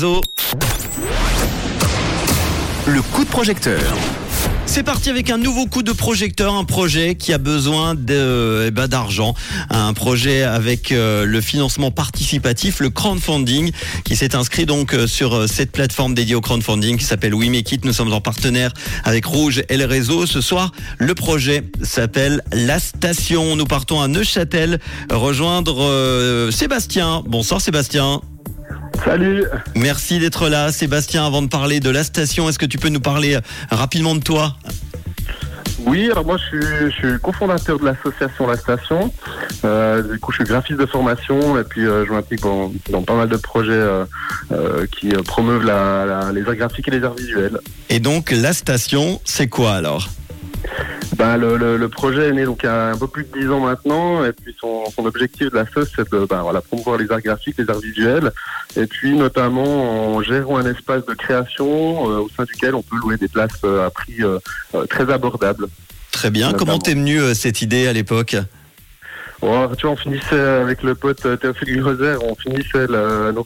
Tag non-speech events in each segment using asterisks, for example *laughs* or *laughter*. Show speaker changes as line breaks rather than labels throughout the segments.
Le coup de projecteur.
C'est parti avec un nouveau coup de projecteur, un projet qui a besoin eh ben, d'argent, un projet avec euh, le financement participatif, le crowdfunding, qui s'est inscrit donc euh, sur euh, cette plateforme dédiée au crowdfunding qui s'appelle We. Nous sommes en partenaire avec Rouge et le réseau. Ce soir, le projet s'appelle La Station. Nous partons à Neuchâtel rejoindre Sébastien. Bonsoir Sébastien.
Salut.
Merci d'être là, Sébastien. Avant de parler de la station, est-ce que tu peux nous parler euh, rapidement de toi?
Oui, alors moi je suis, je suis cofondateur de l'association La Station. Euh, du coup, je suis graphiste de formation et puis euh, je m'implique dans, dans pas mal de projets euh, qui promeuvent la, la- les arts graphiques et les arts visuels.
Et donc, la station, c'est quoi alors?
Ben, le, le, le projet est né donc il y a un peu plus de 10 ans maintenant et puis son, son objectif de la SOS c'est de ben, voilà, promouvoir les arts graphiques, les arts visuels et puis notamment en gérant un espace de création euh, au sein duquel on peut louer des places euh, à prix euh, euh, très abordables.
Très bien.
Notamment.
Comment t'es venu euh, cette idée à l'époque?
Tu vois, on finissait avec le pote euh, Théophile Groser, on finissait la- nos,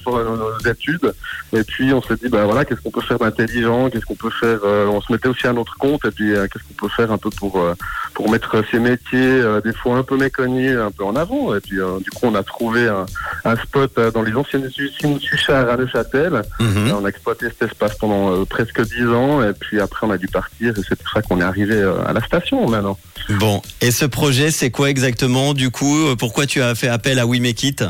études, et puis on s'est dit, bah voilà, qu'est-ce qu'on peut faire d'intelligent, qu'est-ce qu'on peut faire, euh, on se mettait aussi à notre compte, et puis euh, qu'est-ce qu'on peut faire un peu pour euh, pour mettre ces métiers, des fois un peu méconnus, un peu en avant, et puis du coup on a trouvé un, un spot dans les anciennes usines Suchard à Neuchâtel. Et on a exploité cet espace pendant presque dix ans, et puis après on a dû partir, et c'est pour ça qu'on est arrivé à la station maintenant.
Bon. Et ce projet, c'est quoi exactement Du coup, euh, pourquoi tu as fait appel à We Make It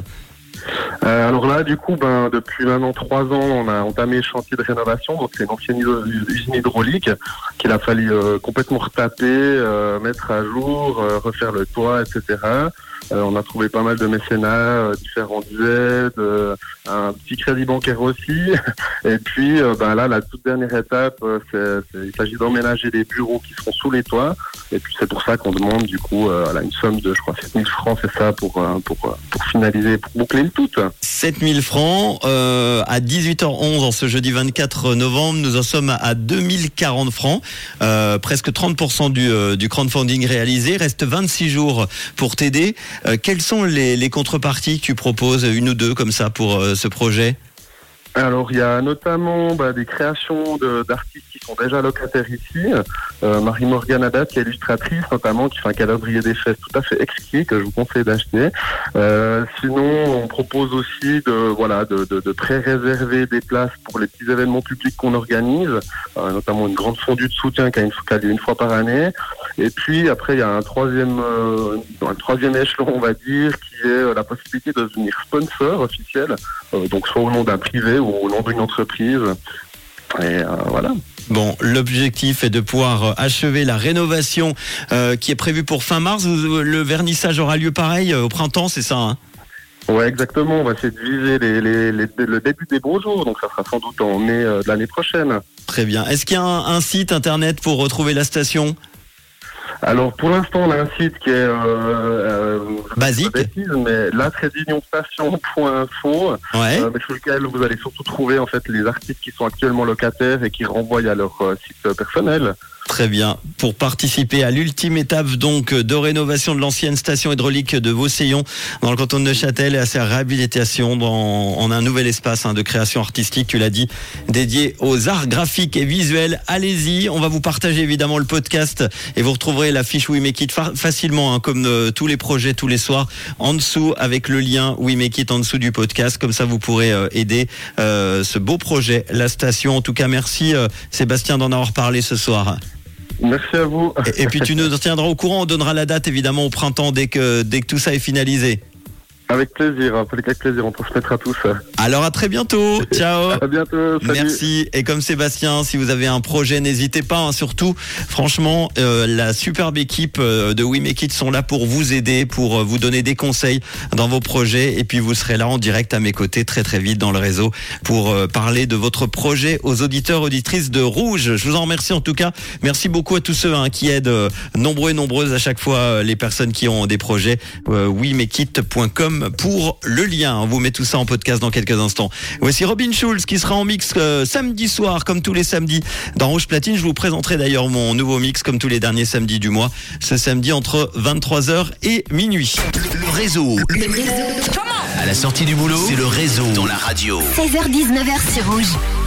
Euh, alors là, du coup, ben, depuis maintenant trois ans, on a entamé le chantier de rénovation. Donc c'est une ancienne usine hydraulique qu'il a fallu euh, complètement retaper, mettre à jour, refaire le toit, etc. Euh, on a trouvé pas mal de mécénats, euh, différentes aides, euh, un petit crédit bancaire aussi. *laughs* Et puis, ben là, la toute dernière étape, il s'agit d'emménager les bureaux qui seront sous les toits. Et puis c'est pour ça qu'on demande du coup une somme de, je crois, 7000 francs, c'est ça, pour, pour, pour finaliser, pour boucler le tout.
7000 francs à 18h11 en ce jeudi 24 novembre. Nous en sommes à 2040 francs, presque 30% du, du crowdfunding réalisé. Reste 26 jours pour t'aider. Euh, quelles sont les, contreparties que tu proposes, une ou deux comme ça pour euh, ce projet?
Alors, il y a notamment bah, des créations d'artistes sont déjà locataires ici. Euh, Marie-Morgane Haddad, qui est illustratrice notamment, qui fait un calendrier des fesses tout à fait exquis que je vous conseille d'acheter. Euh, sinon, on propose aussi de voilà de, de, de pré-réserver des places pour les petits événements publics qu'on organise, euh, notamment une grande fondue de soutien qui a, une, a lieu une fois par année. Et puis après, il y a un troisième, euh, un troisième échelon, on va dire, qui est euh, la possibilité de devenir sponsor officiel, euh, donc soit au nom d'un privé ou au nom d'une entreprise. Et euh, voilà.
Bon, l'objectif est de pouvoir euh, achever la rénovation euh, qui est prévue pour fin mars. Le vernissage aura lieu pareil au printemps, c'est ça hein?
Ouais, exactement. On va essayer de viser les, les, les- le début des beaux jours, donc ça sera sans doute en mai euh, de l'année prochaine.
Très bien. Est-ce qu'il y a un, un site internet pour retrouver la station?
Alors pour l'instant, on a un site qui est euh, euh,
Basique.
bêtises, mais latrédunionstation.info,
Ouais.
euh, mais sur lequel vous allez surtout trouver en fait les artistes qui sont actuellement locataires et qui renvoient à leur site personnel.
Très bien. Pour participer à l'ultime étape donc de rénovation de l'ancienne station hydraulique de Vaussillon dans le canton de Neuchâtel et à sa réhabilitation dans, en un nouvel espace hein, de création artistique, tu l'as dit, dédié aux arts graphiques et visuels. Allez-y, on va vous partager évidemment le podcast et vous retrouverez la fiche We Make It fa- facilement, hein, comme euh, tous les projets tous les soirs, en dessous avec le lien We Make It en dessous du podcast. Comme ça, vous pourrez euh, aider euh, ce beau projet, la station. En tout cas, merci euh, Sébastien d'en avoir parlé ce soir.
Merci à vous.
Et, puis tu nous tiendras au courant, on donnera la date évidemment au printemps dès que, dès que tout ça est finalisé.
Avec plaisir, avec plaisir, on transmettra tous.
Alors à très bientôt, ciao
À bientôt. Salut.
Merci. Et comme Sébastien, si vous avez un projet, n'hésitez pas. hein, surtout, franchement, euh, la superbe équipe euh, de We Make It sont là pour vous aider, pour euh, vous donner des conseils dans vos projets. Et puis vous serez là en direct à mes côtés très très vite dans le réseau pour euh, parler de votre projet aux auditeurs auditrices de Rouge. Je vous en remercie en tout cas. Merci beaucoup à tous ceux hein, qui aident euh, nombreux et nombreuses à chaque fois les personnes qui ont des projets. WeMakeIt.com Pour le lien. On vous met tout ça en podcast dans quelques instants. Voici Robin Schulz qui sera en mix euh, samedi soir, comme tous les samedis, dans Rouge Platine. Je vous présenterai d'ailleurs mon nouveau mix, comme tous les derniers samedis du mois, ce samedi entre 23h et minuit.
Le réseau. À la sortie du boulot, c'est le réseau dans la radio.
16h-19h sur Rouge.